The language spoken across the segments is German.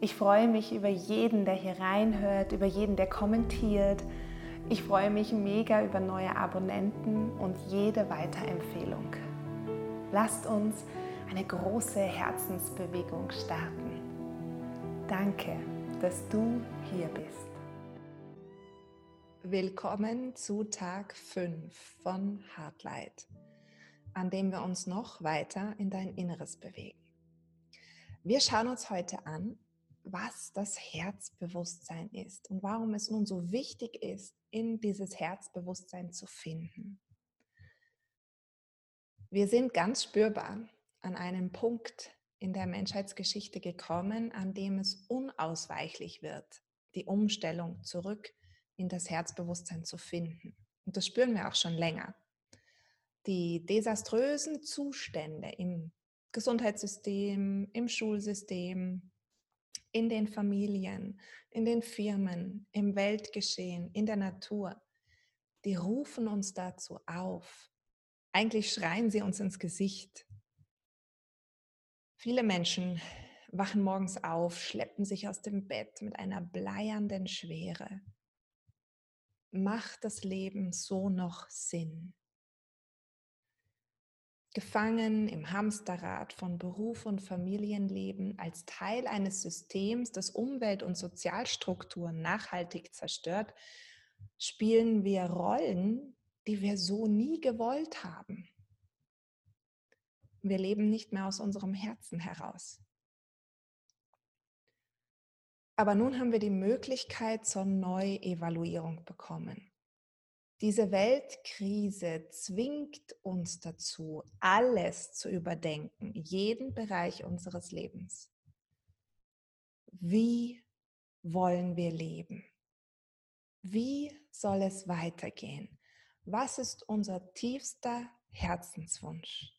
Ich freue mich über jeden, der hier reinhört, über jeden, der kommentiert. Ich freue mich mega über neue Abonnenten und jede Weiterempfehlung. Lasst uns eine große Herzensbewegung starten. Danke, dass du hier bist. Willkommen zu Tag 5 von Heartlight, an dem wir uns noch weiter in dein Inneres bewegen. Wir schauen uns heute an, was das Herzbewusstsein ist und warum es nun so wichtig ist, in dieses Herzbewusstsein zu finden. Wir sind ganz spürbar an einem Punkt in der Menschheitsgeschichte gekommen, an dem es unausweichlich wird, die Umstellung zurück in das Herzbewusstsein zu finden. Und das spüren wir auch schon länger. Die desaströsen Zustände im Gesundheitssystem, im Schulsystem, in den Familien, in den Firmen, im Weltgeschehen, in der Natur, die rufen uns dazu auf. Eigentlich schreien sie uns ins Gesicht. Viele Menschen wachen morgens auf, schleppen sich aus dem Bett mit einer bleiernden Schwere. Macht das Leben so noch Sinn? Gefangen im Hamsterrad von Beruf und Familienleben als Teil eines Systems, das Umwelt- und Sozialstrukturen nachhaltig zerstört, spielen wir Rollen, die wir so nie gewollt haben. Wir leben nicht mehr aus unserem Herzen heraus. Aber nun haben wir die Möglichkeit zur Neuevaluierung bekommen. Diese Weltkrise zwingt uns dazu, alles zu überdenken, jeden Bereich unseres Lebens. Wie wollen wir leben? Wie soll es weitergehen? Was ist unser tiefster Herzenswunsch?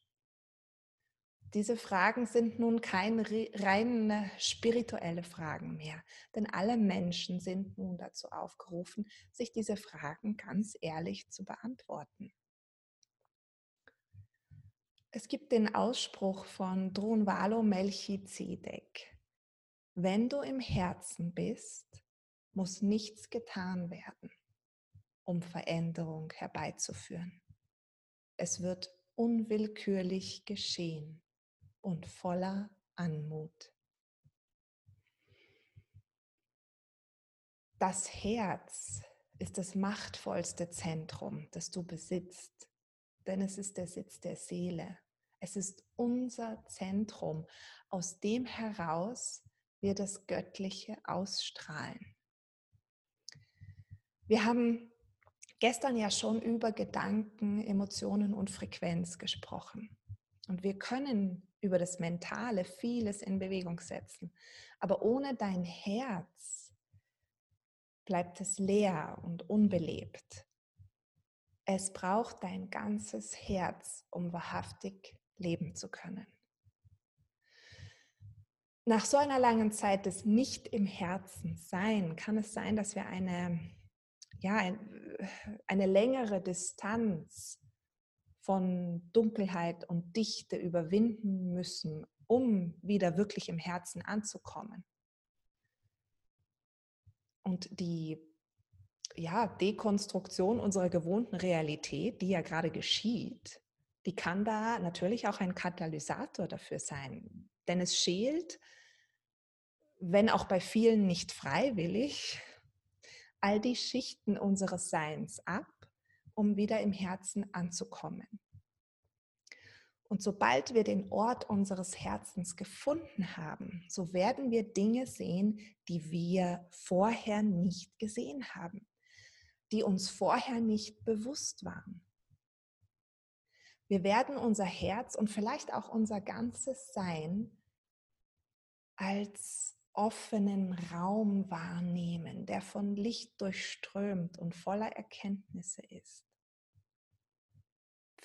Diese Fragen sind nun keine rein spirituelle Fragen mehr, denn alle Menschen sind nun dazu aufgerufen, sich diese Fragen ganz ehrlich zu beantworten. Es gibt den Ausspruch von Drunvalo Melchizedek. Wenn du im Herzen bist, muss nichts getan werden, um Veränderung herbeizuführen. Es wird unwillkürlich geschehen und voller Anmut. Das Herz ist das machtvollste Zentrum, das du besitzt, denn es ist der Sitz der Seele. Es ist unser Zentrum, aus dem heraus wir das Göttliche ausstrahlen. Wir haben gestern ja schon über Gedanken, Emotionen und Frequenz gesprochen. Und wir können über das Mentale vieles in Bewegung setzen. Aber ohne dein Herz bleibt es leer und unbelebt. Es braucht dein ganzes Herz, um wahrhaftig leben zu können. Nach so einer langen Zeit des Nicht im Herzen sein, kann es sein, dass wir eine, ja, eine längere Distanz von Dunkelheit und Dichte überwinden müssen, um wieder wirklich im Herzen anzukommen. Und die ja, Dekonstruktion unserer gewohnten Realität, die ja gerade geschieht, die kann da natürlich auch ein Katalysator dafür sein. Denn es schält, wenn auch bei vielen nicht freiwillig, all die Schichten unseres Seins ab um wieder im Herzen anzukommen. Und sobald wir den Ort unseres Herzens gefunden haben, so werden wir Dinge sehen, die wir vorher nicht gesehen haben, die uns vorher nicht bewusst waren. Wir werden unser Herz und vielleicht auch unser ganzes Sein als offenen Raum wahrnehmen, der von Licht durchströmt und voller Erkenntnisse ist.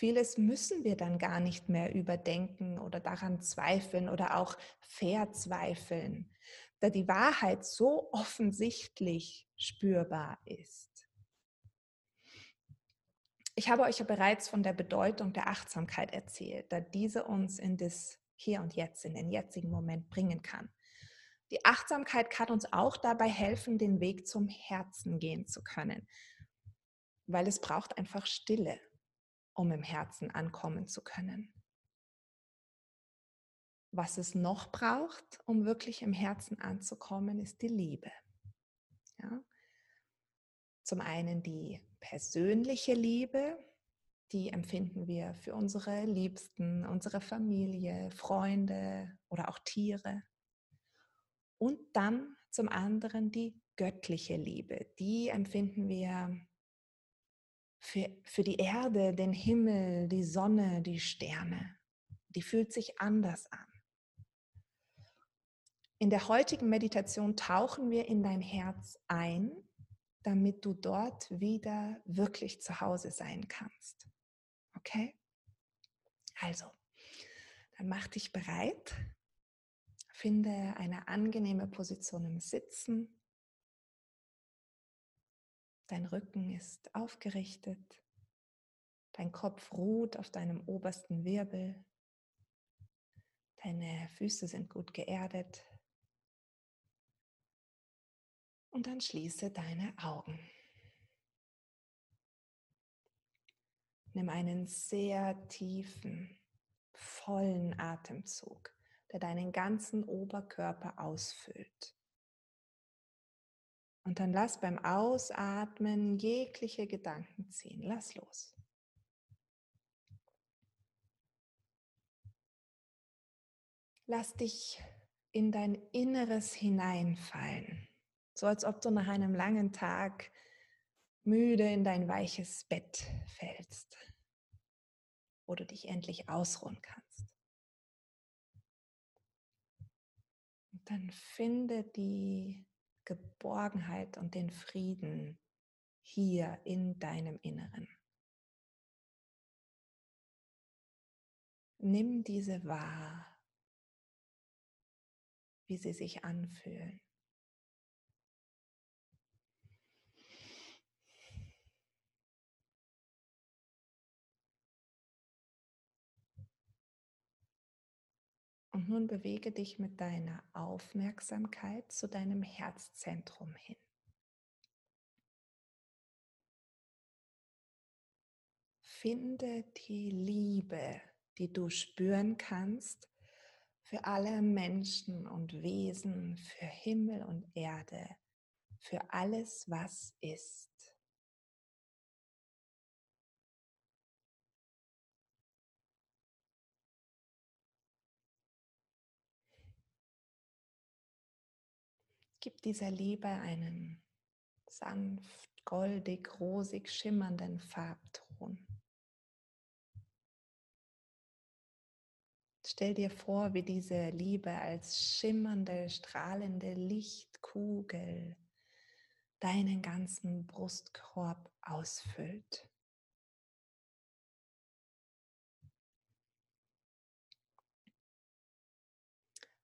Vieles müssen wir dann gar nicht mehr überdenken oder daran zweifeln oder auch verzweifeln, da die Wahrheit so offensichtlich spürbar ist. Ich habe euch ja bereits von der Bedeutung der Achtsamkeit erzählt, da diese uns in das Hier und Jetzt, in den jetzigen Moment bringen kann. Die Achtsamkeit kann uns auch dabei helfen, den Weg zum Herzen gehen zu können, weil es braucht einfach Stille, um im Herzen ankommen zu können. Was es noch braucht, um wirklich im Herzen anzukommen, ist die Liebe. Ja? Zum einen die persönliche Liebe, die empfinden wir für unsere Liebsten, unsere Familie, Freunde oder auch Tiere. Und dann zum anderen die göttliche Liebe, die empfinden wir für, für die Erde, den Himmel, die Sonne, die Sterne. Die fühlt sich anders an. In der heutigen Meditation tauchen wir in dein Herz ein damit du dort wieder wirklich zu Hause sein kannst. Okay? Also, dann mach dich bereit. Finde eine angenehme Position im Sitzen. Dein Rücken ist aufgerichtet. Dein Kopf ruht auf deinem obersten Wirbel. Deine Füße sind gut geerdet. Und dann schließe deine Augen. Nimm einen sehr tiefen, vollen Atemzug, der deinen ganzen Oberkörper ausfüllt. Und dann lass beim Ausatmen jegliche Gedanken ziehen. Lass los. Lass dich in dein Inneres hineinfallen. So als ob du nach einem langen Tag müde in dein weiches Bett fällst, wo du dich endlich ausruhen kannst. Und dann finde die Geborgenheit und den Frieden hier in deinem Inneren. Nimm diese wahr, wie sie sich anfühlen. Nun bewege dich mit deiner Aufmerksamkeit zu deinem Herzzentrum hin. Finde die Liebe, die du spüren kannst für alle Menschen und Wesen, für Himmel und Erde, für alles, was ist. Gib dieser Liebe einen sanft, goldig, rosig schimmernden Farbton. Stell dir vor, wie diese Liebe als schimmernde, strahlende Lichtkugel deinen ganzen Brustkorb ausfüllt.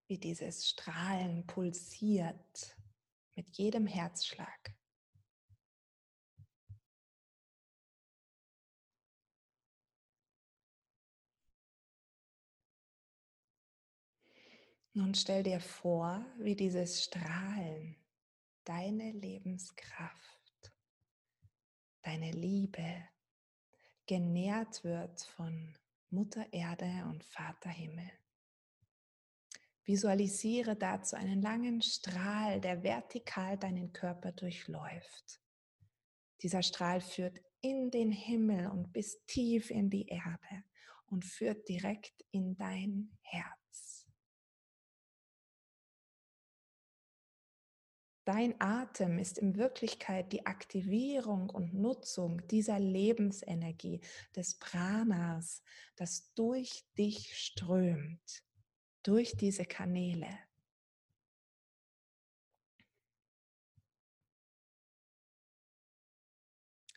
Wie dieses Strahlen pulsiert mit jedem Herzschlag. Nun stell dir vor, wie dieses Strahlen deine Lebenskraft, deine Liebe genährt wird von Mutter Erde und Vater Himmel. Visualisiere dazu einen langen Strahl, der vertikal deinen Körper durchläuft. Dieser Strahl führt in den Himmel und bis tief in die Erde und führt direkt in dein Herz. Dein Atem ist in Wirklichkeit die Aktivierung und Nutzung dieser Lebensenergie des Pranas, das durch dich strömt durch diese Kanäle.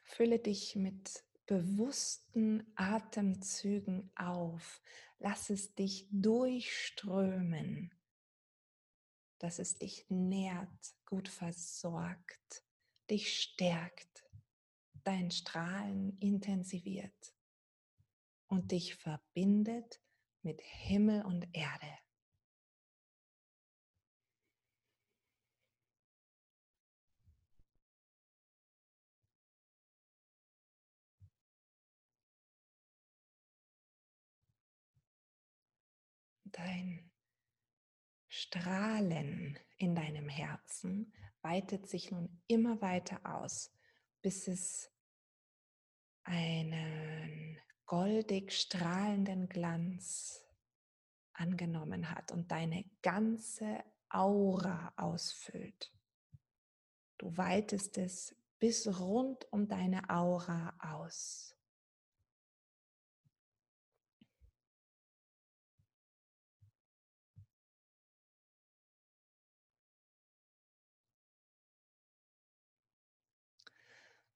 Fülle dich mit bewussten Atemzügen auf. Lass es dich durchströmen, dass es dich nährt, gut versorgt, dich stärkt, dein Strahlen intensiviert und dich verbindet mit Himmel und Erde. Dein Strahlen in deinem Herzen weitet sich nun immer weiter aus, bis es einen goldig strahlenden Glanz angenommen hat und deine ganze Aura ausfüllt. Du weitest es bis rund um deine Aura aus.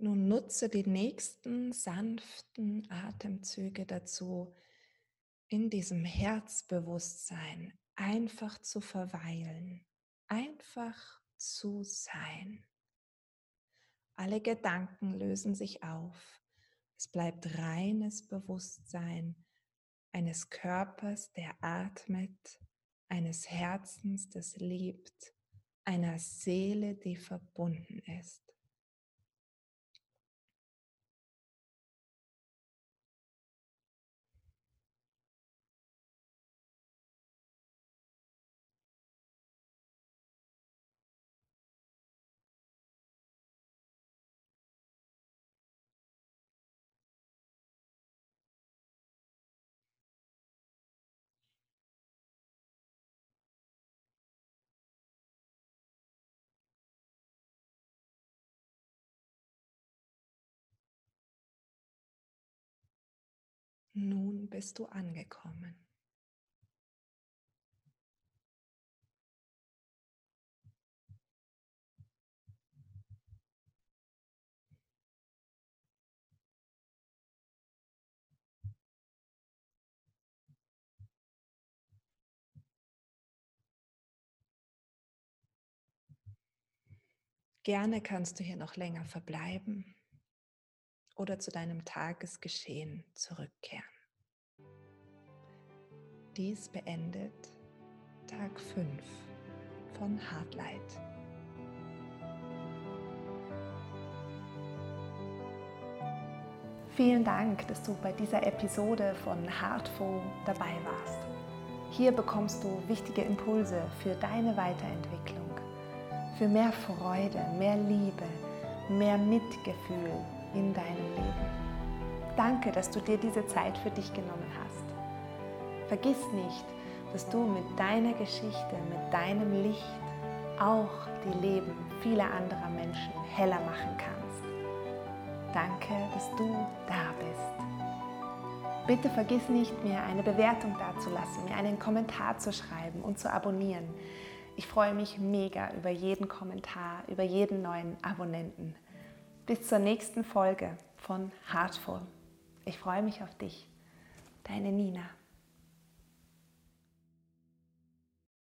Nun nutze die nächsten sanften Atemzüge dazu, in diesem Herzbewusstsein einfach zu verweilen, einfach zu sein. Alle Gedanken lösen sich auf. Es bleibt reines Bewusstsein eines Körpers, der atmet, eines Herzens, das liebt, einer Seele, die verbunden ist. Nun bist du angekommen. Gerne kannst du hier noch länger verbleiben oder zu deinem Tagesgeschehen zurückkehren. Dies beendet Tag 5 von Hardlight. Vielen Dank, dass du bei dieser Episode von Heartful dabei warst. Hier bekommst du wichtige Impulse für deine Weiterentwicklung, für mehr Freude, mehr Liebe, mehr Mitgefühl in deinem Leben. Danke, dass du dir diese Zeit für dich genommen hast. Vergiss nicht, dass du mit deiner Geschichte, mit deinem Licht auch die Leben vieler anderer Menschen heller machen kannst. Danke, dass du da bist. Bitte vergiss nicht, mir eine Bewertung dazulassen, mir einen Kommentar zu schreiben und zu abonnieren. Ich freue mich mega über jeden Kommentar, über jeden neuen Abonnenten. Bis zur nächsten Folge von Heartful. Ich freue mich auf dich. Deine Nina.